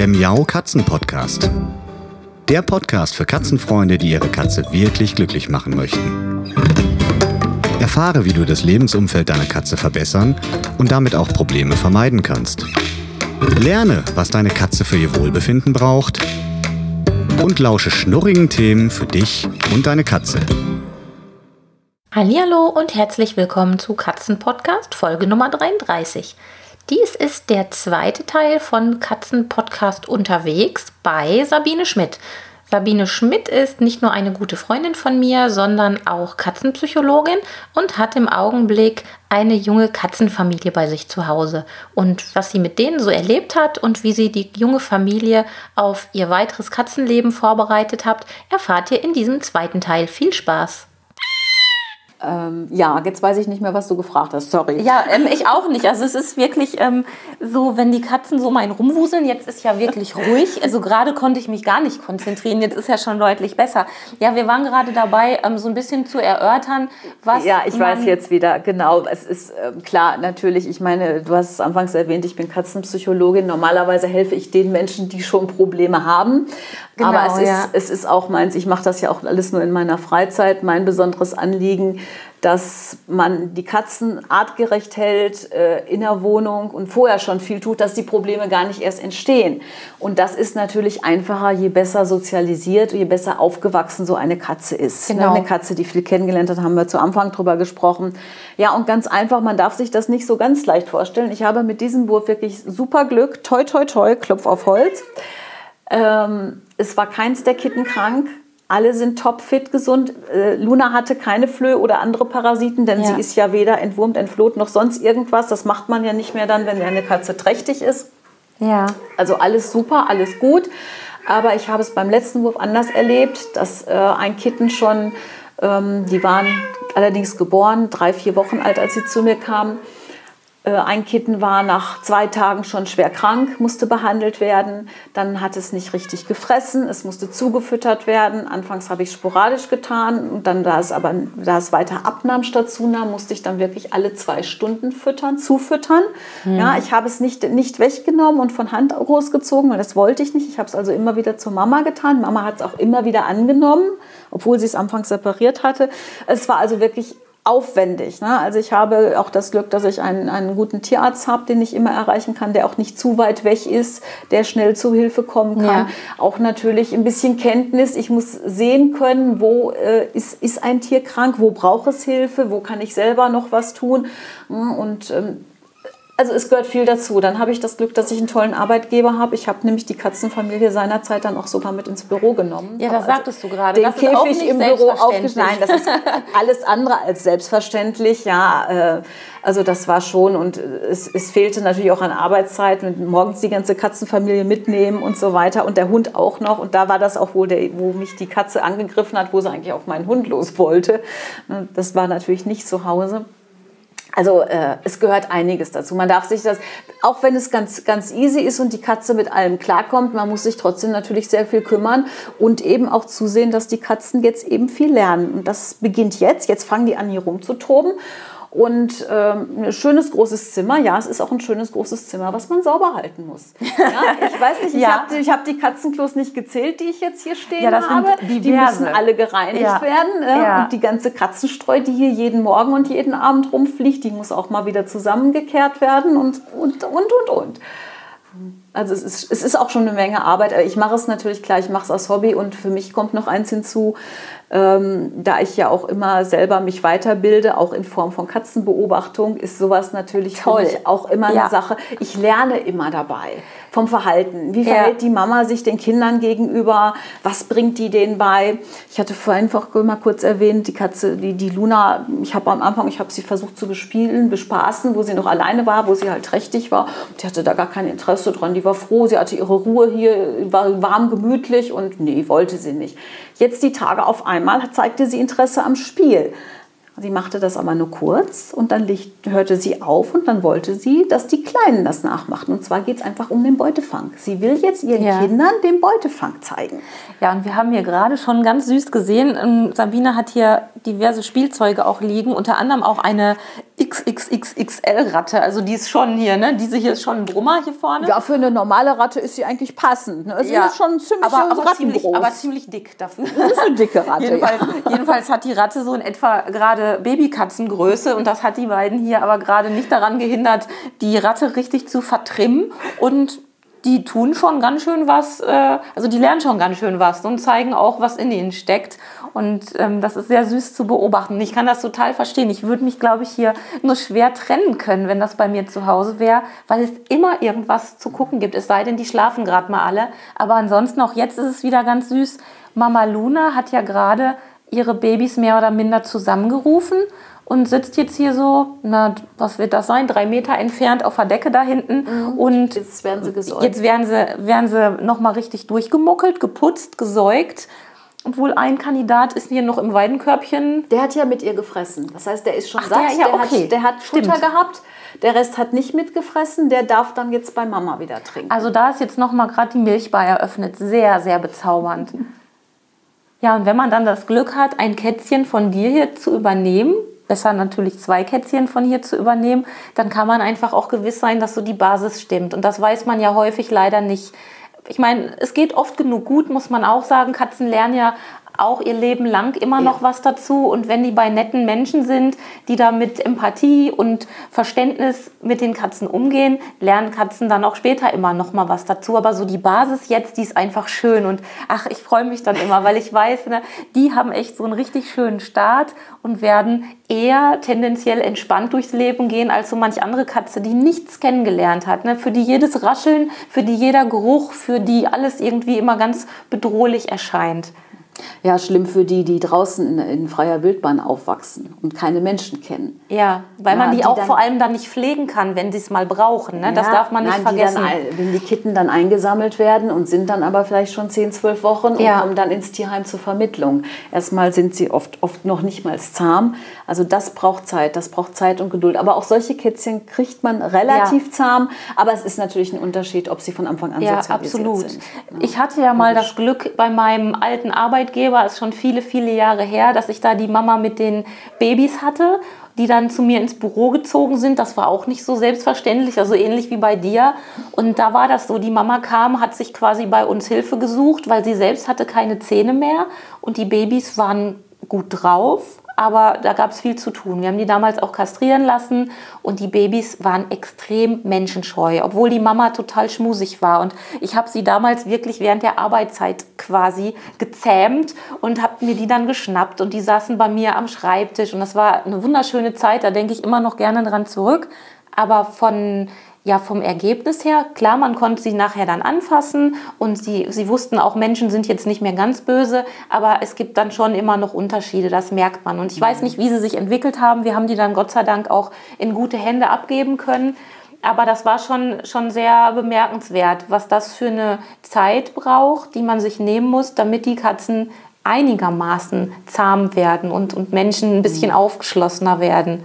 der Miau Katzen Podcast. Der Podcast für Katzenfreunde, die ihre Katze wirklich glücklich machen möchten. Erfahre, wie du das Lebensumfeld deiner Katze verbessern und damit auch Probleme vermeiden kannst. Lerne, was deine Katze für ihr Wohlbefinden braucht und lausche schnurrigen Themen für dich und deine Katze. Hallo und herzlich willkommen zu Katzenpodcast Folge Nummer 33. Dies ist der zweite Teil von Katzenpodcast unterwegs bei Sabine Schmidt. Sabine Schmidt ist nicht nur eine gute Freundin von mir, sondern auch Katzenpsychologin und hat im Augenblick eine junge Katzenfamilie bei sich zu Hause. Und was sie mit denen so erlebt hat und wie sie die junge Familie auf ihr weiteres Katzenleben vorbereitet hat, erfahrt ihr in diesem zweiten Teil. Viel Spaß! Ähm, ja, jetzt weiß ich nicht mehr, was du gefragt hast. Sorry. Ja, ähm, ich auch nicht. Also es ist wirklich ähm, so, wenn die Katzen so mal rumwuseln, jetzt ist ja wirklich ruhig. Also gerade konnte ich mich gar nicht konzentrieren. Jetzt ist ja schon deutlich besser. Ja, wir waren gerade dabei, ähm, so ein bisschen zu erörtern, was. Ja, ich weiß jetzt wieder. Genau. Es ist ähm, klar, natürlich. Ich meine, du hast es anfangs erwähnt, ich bin Katzenpsychologin. Normalerweise helfe ich den Menschen, die schon Probleme haben. Genau, Aber es, ja. ist, es ist auch meins, ich mache das ja auch alles nur in meiner Freizeit, mein besonderes Anliegen, dass man die Katzen artgerecht hält äh, in der Wohnung und vorher schon viel tut, dass die Probleme gar nicht erst entstehen. Und das ist natürlich einfacher, je besser sozialisiert, je besser aufgewachsen so eine Katze ist. Genau. Eine Katze, die viel kennengelernt hat, haben wir zu Anfang drüber gesprochen. Ja, und ganz einfach, man darf sich das nicht so ganz leicht vorstellen. Ich habe mit diesem Wurf wirklich super Glück. Toi, toi, toi, Klopf auf Holz. Ähm, es war keins der Kitten krank. Alle sind topfit gesund. Äh, Luna hatte keine Flöhe oder andere Parasiten, denn ja. sie ist ja weder entwurmt, entfloht noch sonst irgendwas. Das macht man ja nicht mehr dann, wenn eine Katze trächtig ist. Ja. Also alles super, alles gut. Aber ich habe es beim letzten Wurf anders erlebt, dass äh, ein Kitten schon, ähm, die waren allerdings geboren, drei, vier Wochen alt, als sie zu mir kamen ein Kitten war nach zwei Tagen schon schwer krank, musste behandelt werden. Dann hat es nicht richtig gefressen, es musste zugefüttert werden. Anfangs habe ich sporadisch getan und dann, da es aber da es weiter abnahm statt zunahm, musste ich dann wirklich alle zwei Stunden füttern, zufüttern. Mhm. Ja, ich habe es nicht, nicht weggenommen und von Hand großgezogen, weil das wollte ich nicht. Ich habe es also immer wieder zur Mama getan. Mama hat es auch immer wieder angenommen, obwohl sie es anfangs separiert hatte. Es war also wirklich aufwendig. Ne? Also ich habe auch das Glück, dass ich einen, einen guten Tierarzt habe, den ich immer erreichen kann, der auch nicht zu weit weg ist, der schnell zu Hilfe kommen kann. Ja. Auch natürlich ein bisschen Kenntnis. Ich muss sehen können, wo äh, ist, ist ein Tier krank, wo braucht es Hilfe, wo kann ich selber noch was tun. Und ähm, also es gehört viel dazu. Dann habe ich das Glück, dass ich einen tollen Arbeitgeber habe. Ich habe nämlich die Katzenfamilie seinerzeit dann auch sogar mit ins Büro genommen. Ja, das sagtest du gerade. Den das Käfig im Büro aufgestellt. Nein, das ist alles andere als selbstverständlich. Ja, äh, also das war schon und es, es fehlte natürlich auch an Arbeitszeit mit morgens die ganze Katzenfamilie mitnehmen und so weiter und der Hund auch noch. Und da war das auch wohl, der, wo mich die Katze angegriffen hat, wo sie eigentlich auf meinen Hund los wollte. Das war natürlich nicht zu Hause. Also äh, es gehört einiges dazu. Man darf sich das, auch wenn es ganz, ganz easy ist und die Katze mit allem klarkommt, man muss sich trotzdem natürlich sehr viel kümmern und eben auch zusehen, dass die Katzen jetzt eben viel lernen. Und das beginnt jetzt. Jetzt fangen die an, hier rumzutoben. Und ähm, ein schönes großes Zimmer, ja, es ist auch ein schönes großes Zimmer, was man sauber halten muss. Ja, ich weiß nicht, ich ja. habe hab die Katzenklos nicht gezählt, die ich jetzt hier stehen ja, das habe. Sind die müssen alle gereinigt ja. werden. Äh. Und die ganze Katzenstreu, die hier jeden Morgen und jeden Abend rumfliegt, die muss auch mal wieder zusammengekehrt werden und, und, und, und, und. Also es ist, es ist auch schon eine Menge Arbeit. Ich mache es natürlich klar, ich mache es aus Hobby und für mich kommt noch eins hinzu, ähm, da ich ja auch immer selber mich weiterbilde, auch in Form von Katzenbeobachtung, ist sowas natürlich Toll. für mich auch immer ja. eine Sache. Ich lerne immer dabei vom Verhalten. Wie verhält ja. die Mama sich den Kindern gegenüber? Was bringt die denen bei? Ich hatte vorhin einfach mal kurz erwähnt, die Katze, die, die Luna, ich habe am Anfang, ich habe sie versucht zu bespielen, bespaßen, wo sie noch alleine war, wo sie halt trächtig war. Die hatte da gar kein Interesse dran. Die war froh, sie hatte ihre Ruhe hier, war warm, gemütlich und nee, wollte sie nicht. Jetzt die Tage auf einmal zeigte sie Interesse am Spiel. Sie machte das aber nur kurz und dann hörte sie auf und dann wollte sie, dass die Kleinen das nachmachten. Und zwar geht es einfach um den Beutefang. Sie will jetzt ihren ja. Kindern den Beutefang zeigen. Ja, und wir haben hier gerade schon ganz süß gesehen, ähm, Sabine hat hier diverse Spielzeuge auch liegen, unter anderem auch eine XXXXL-Ratte. Also die ist schon hier, ne? Diese hier ist schon ein Brummer hier vorne. Ja, für eine normale Ratte ist sie eigentlich passend. Ne? Sie ja. ist schon ziemlich aber, aber ziemlich, aber ziemlich dick dafür. Das ist eine dicke Ratte. jedenfalls, ja. jedenfalls hat die Ratte so in etwa gerade Babykatzengröße und das hat die beiden hier aber gerade nicht daran gehindert, die Ratte richtig zu vertrimmen und die tun schon ganz schön was, äh, also die lernen schon ganz schön was und zeigen auch, was in ihnen steckt. Und ähm, das ist sehr süß zu beobachten. Ich kann das total verstehen. Ich würde mich, glaube ich, hier nur schwer trennen können, wenn das bei mir zu Hause wäre, weil es immer irgendwas zu gucken gibt. Es sei denn, die schlafen gerade mal alle. Aber ansonsten auch jetzt ist es wieder ganz süß. Mama Luna hat ja gerade ihre Babys mehr oder minder zusammengerufen und sitzt jetzt hier so, na, was wird das sein, drei Meter entfernt auf der Decke da hinten. Mhm. Und jetzt werden sie gesäugt. Jetzt werden sie, werden sie nochmal richtig durchgemuckelt, geputzt, gesäugt. Obwohl ein Kandidat ist hier noch im Weidenkörbchen. Der hat ja mit ihr gefressen. Das heißt, der ist schon Ach, satt. Der, ja, okay. der, hat, der hat Futter gehabt. Der Rest hat nicht mitgefressen. Der darf dann jetzt bei Mama wieder trinken. Also da ist jetzt noch mal gerade die Milchbar eröffnet. Sehr, sehr bezaubernd. Ja, und wenn man dann das Glück hat, ein Kätzchen von dir hier zu übernehmen, besser natürlich zwei Kätzchen von hier zu übernehmen, dann kann man einfach auch gewiss sein, dass so die Basis stimmt. Und das weiß man ja häufig leider nicht. Ich meine, es geht oft genug gut, muss man auch sagen. Katzen lernen ja auch ihr Leben lang immer noch was dazu. Und wenn die bei netten Menschen sind, die da mit Empathie und Verständnis mit den Katzen umgehen, lernen Katzen dann auch später immer noch mal was dazu. Aber so die Basis jetzt, die ist einfach schön. Und ach, ich freue mich dann immer, weil ich weiß, ne, die haben echt so einen richtig schönen Start und werden eher tendenziell entspannt durchs Leben gehen als so manch andere Katze, die nichts kennengelernt hat. Ne? Für die jedes Rascheln, für die jeder Geruch, für die alles irgendwie immer ganz bedrohlich erscheint. Ja, schlimm für die, die draußen in, in freier Wildbahn aufwachsen und keine Menschen kennen. Ja, weil ja, man die, die auch dann, vor allem dann nicht pflegen kann, wenn sie es mal brauchen. Ne? Ja, das darf man nicht nein, vergessen. Die dann, wenn die Kitten dann eingesammelt werden und sind dann aber vielleicht schon 10, 12 Wochen und ja. kommen dann ins Tierheim zur Vermittlung. Erstmal sind sie oft, oft noch nicht mal zahm. Also das braucht Zeit, das braucht Zeit und Geduld. Aber auch solche Kätzchen kriegt man relativ ja. zahm. Aber es ist natürlich ein Unterschied, ob sie von Anfang an ja, sozialisiert absolut. sind. Ich hatte ja mal das Glück bei meinem alten Arbeitgeber, Arbeitgeber, ist schon viele, viele Jahre her, dass ich da die Mama mit den Babys hatte, die dann zu mir ins Büro gezogen sind. Das war auch nicht so selbstverständlich, also ähnlich wie bei dir. Und da war das so, die Mama kam, hat sich quasi bei uns Hilfe gesucht, weil sie selbst hatte keine Zähne mehr und die Babys waren gut drauf aber da gab es viel zu tun. Wir haben die damals auch kastrieren lassen und die Babys waren extrem menschenscheu, obwohl die Mama total schmusig war. Und ich habe sie damals wirklich während der Arbeitszeit quasi gezähmt und habe mir die dann geschnappt und die saßen bei mir am Schreibtisch und das war eine wunderschöne Zeit, da denke ich immer noch gerne dran zurück. Aber von ja, vom Ergebnis her, klar, man konnte sie nachher dann anfassen und sie, sie wussten auch, Menschen sind jetzt nicht mehr ganz böse, aber es gibt dann schon immer noch Unterschiede, das merkt man. Und ich weiß mhm. nicht, wie sie sich entwickelt haben. Wir haben die dann Gott sei Dank auch in gute Hände abgeben können. Aber das war schon, schon sehr bemerkenswert, was das für eine Zeit braucht, die man sich nehmen muss, damit die Katzen einigermaßen zahm werden und, und Menschen ein bisschen mhm. aufgeschlossener werden.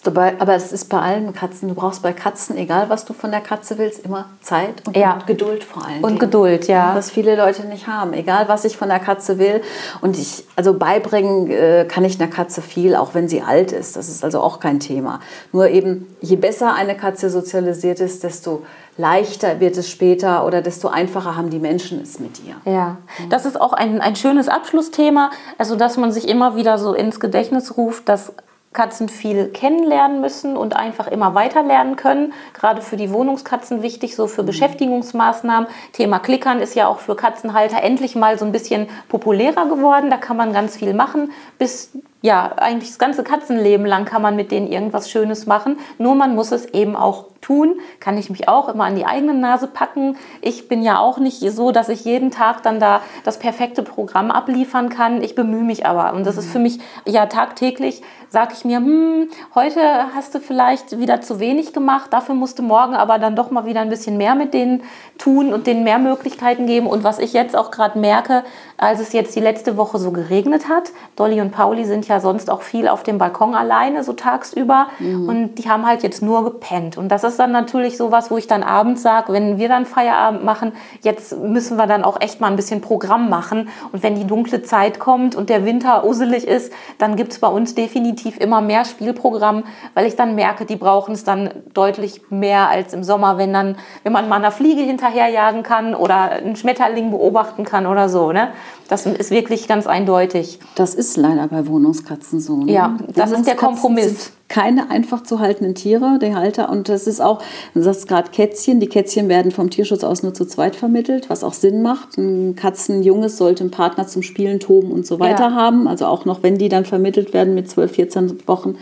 Dabei, aber es ist bei allen Katzen, du brauchst bei Katzen, egal was du von der Katze willst, immer Zeit und, ja. Geduld vor allem. Und Dingen. Geduld, ja. Was viele Leute nicht haben, egal was ich von der Katze will. Und ich, also beibringen äh, kann ich einer Katze viel, auch wenn sie alt ist. Das ist also auch kein Thema. Nur eben, je besser eine Katze sozialisiert ist, desto leichter wird es später oder desto einfacher haben die Menschen es mit ihr. Ja, das ist auch ein, ein schönes Abschlussthema, also dass man sich immer wieder so ins Gedächtnis ruft, dass Katzen viel kennenlernen müssen und einfach immer weiter lernen können. Gerade für die Wohnungskatzen wichtig, so für mhm. Beschäftigungsmaßnahmen. Thema Klickern ist ja auch für Katzenhalter endlich mal so ein bisschen populärer geworden. Da kann man ganz viel machen. Bis ja, eigentlich das ganze Katzenleben lang kann man mit denen irgendwas Schönes machen. Nur man muss es eben auch tun. Kann ich mich auch immer an die eigene Nase packen. Ich bin ja auch nicht so, dass ich jeden Tag dann da das perfekte Programm abliefern kann. Ich bemühe mich aber. Und das ist für mich ja tagtäglich, sage ich mir, hm, heute hast du vielleicht wieder zu wenig gemacht. Dafür musst du morgen aber dann doch mal wieder ein bisschen mehr mit denen tun und denen mehr Möglichkeiten geben. Und was ich jetzt auch gerade merke, als es jetzt die letzte Woche so geregnet hat, Dolly und Pauli sind ja ja sonst auch viel auf dem Balkon alleine, so tagsüber. Mhm. Und die haben halt jetzt nur gepennt. Und das ist dann natürlich sowas, wo ich dann abends sage, wenn wir dann Feierabend machen, jetzt müssen wir dann auch echt mal ein bisschen Programm machen. Und wenn die dunkle Zeit kommt und der Winter uselig ist, dann gibt es bei uns definitiv immer mehr Spielprogramm, weil ich dann merke, die brauchen es dann deutlich mehr als im Sommer, wenn dann, wenn man mal einer Fliege hinterherjagen kann oder einen Schmetterling beobachten kann oder so. Ne? Das ist wirklich ganz eindeutig. Das ist leider bei Wohnungskatzen so. Ne? Ja, das ist der Kompromiss. Keine einfach zu haltenden Tiere, der Halter. Und das ist auch, du sagst gerade Kätzchen. Die Kätzchen werden vom Tierschutz aus nur zu zweit vermittelt, was auch Sinn macht. Ein Katzenjunges sollte einen Partner zum Spielen, Toben und so weiter ja. haben. Also auch noch, wenn die dann vermittelt werden mit 12, 14 Wochen.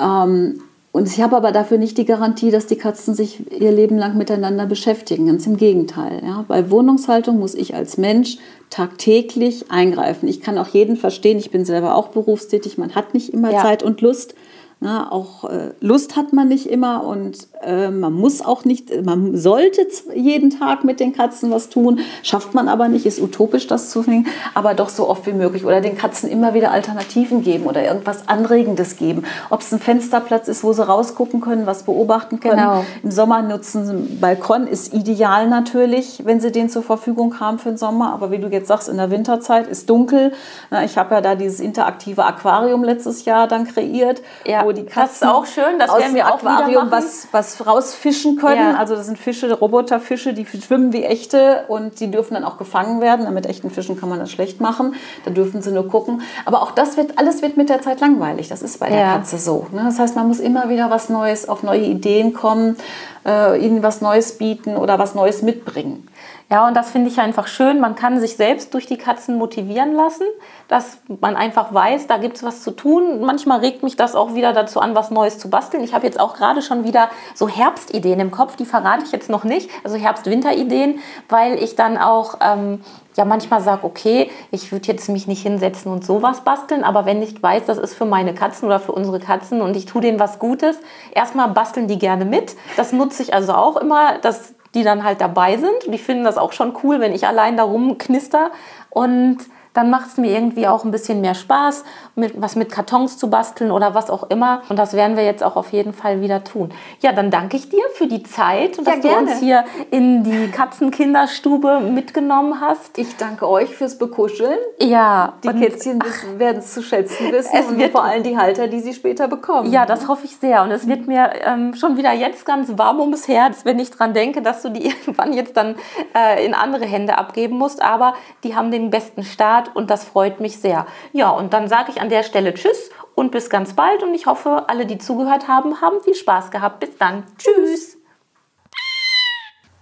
Ähm, und ich habe aber dafür nicht die Garantie, dass die Katzen sich ihr Leben lang miteinander beschäftigen. Ganz im Gegenteil. Ja. Bei Wohnungshaltung muss ich als Mensch tagtäglich eingreifen. Ich kann auch jeden verstehen, ich bin selber auch berufstätig, man hat nicht immer ja. Zeit und Lust. Na, auch äh, Lust hat man nicht immer und äh, man muss auch nicht, man sollte jeden Tag mit den Katzen was tun, schafft man aber nicht, ist utopisch das zu finden, aber doch so oft wie möglich oder den Katzen immer wieder Alternativen geben oder irgendwas Anregendes geben. Ob es ein Fensterplatz ist, wo sie rausgucken können, was beobachten können. Genau. Im Sommer nutzen sie einen Balkon, ist ideal natürlich, wenn sie den zur Verfügung haben für den Sommer, aber wie du jetzt sagst, in der Winterzeit ist dunkel. Na, ich habe ja da dieses interaktive Aquarium letztes Jahr dann kreiert. Ja wo die Katzen das ist auch schön, das werden wir auch Aquarium was, was rausfischen können. Ja. Also das sind Fische, Roboterfische, die schwimmen wie echte und die dürfen dann auch gefangen werden. Mit echten Fischen kann man das schlecht machen. Da dürfen sie nur gucken. Aber auch das wird, alles wird mit der Zeit langweilig. Das ist bei der ja. Katze so. Ne? Das heißt, man muss immer wieder was Neues, auf neue Ideen kommen, äh, ihnen was Neues bieten oder was Neues mitbringen. Ja, und das finde ich einfach schön. Man kann sich selbst durch die Katzen motivieren lassen, dass man einfach weiß, da gibt es was zu tun. Manchmal regt mich das auch wieder dazu an, was Neues zu basteln. Ich habe jetzt auch gerade schon wieder so Herbstideen im Kopf, die verrate ich jetzt noch nicht. Also Herbst-Winter-Ideen, weil ich dann auch ähm, ja manchmal sage, okay, ich würde jetzt mich nicht hinsetzen und sowas basteln, aber wenn ich weiß, das ist für meine Katzen oder für unsere Katzen und ich tue denen was Gutes, erstmal basteln die gerne mit. Das nutze ich also auch immer. Das die dann halt dabei sind. Die finden das auch schon cool, wenn ich allein da rumknister. Und dann macht es mir irgendwie auch ein bisschen mehr Spaß, mit, was mit Kartons zu basteln oder was auch immer. Und das werden wir jetzt auch auf jeden Fall wieder tun. Ja, dann danke ich dir für die Zeit, dass ja, du uns hier in die Katzenkinderstube mitgenommen hast. Ich danke euch fürs Bekuscheln. Ja. Die Kätzchen werden es zu schätzen wissen es und wird, vor allem die Halter, die sie später bekommen. Ja, das hoffe ich sehr. Und es wird mir ähm, schon wieder jetzt ganz warm ums Herz, wenn ich dran denke, dass du die irgendwann jetzt dann äh, in andere Hände abgeben musst. Aber die haben den besten Start und das freut mich sehr. Ja, und dann sage ich an der Stelle Tschüss und bis ganz bald und ich hoffe, alle, die zugehört haben, haben viel Spaß gehabt. Bis dann. Tschüss.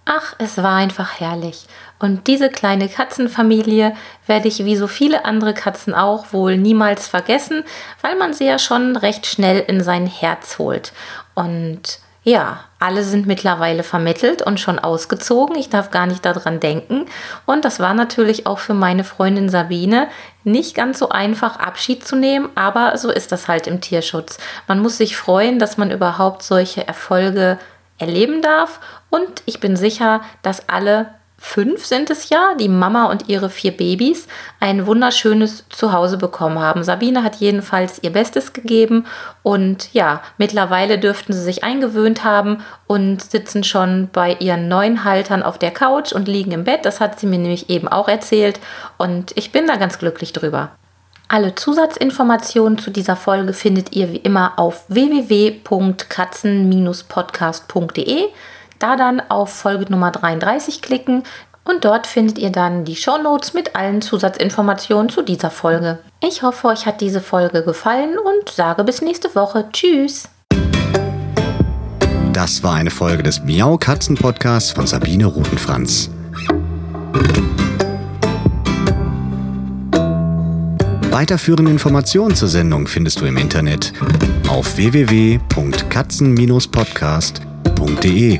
Ach, es war einfach herrlich. Und diese kleine Katzenfamilie werde ich wie so viele andere Katzen auch wohl niemals vergessen, weil man sie ja schon recht schnell in sein Herz holt. Und ja, alle sind mittlerweile vermittelt und schon ausgezogen. Ich darf gar nicht daran denken. Und das war natürlich auch für meine Freundin Sabine nicht ganz so einfach, Abschied zu nehmen, aber so ist das halt im Tierschutz. Man muss sich freuen, dass man überhaupt solche Erfolge erleben darf. Und ich bin sicher, dass alle fünf sind es ja, die Mama und ihre vier Babys, ein wunderschönes Zuhause bekommen haben. Sabine hat jedenfalls ihr Bestes gegeben und ja, mittlerweile dürften sie sich eingewöhnt haben und sitzen schon bei ihren neuen Haltern auf der Couch und liegen im Bett. Das hat sie mir nämlich eben auch erzählt und ich bin da ganz glücklich drüber. Alle Zusatzinformationen zu dieser Folge findet ihr wie immer auf www.katzen-podcast.de da dann auf Folge Nummer 33 klicken und dort findet ihr dann die Shownotes mit allen Zusatzinformationen zu dieser Folge. Ich hoffe, euch hat diese Folge gefallen und sage bis nächste Woche. Tschüss! Das war eine Folge des Miau Katzen Podcasts von Sabine Rutenfranz. Weiterführende Informationen zur Sendung findest du im Internet auf www.katzen-podcast.de.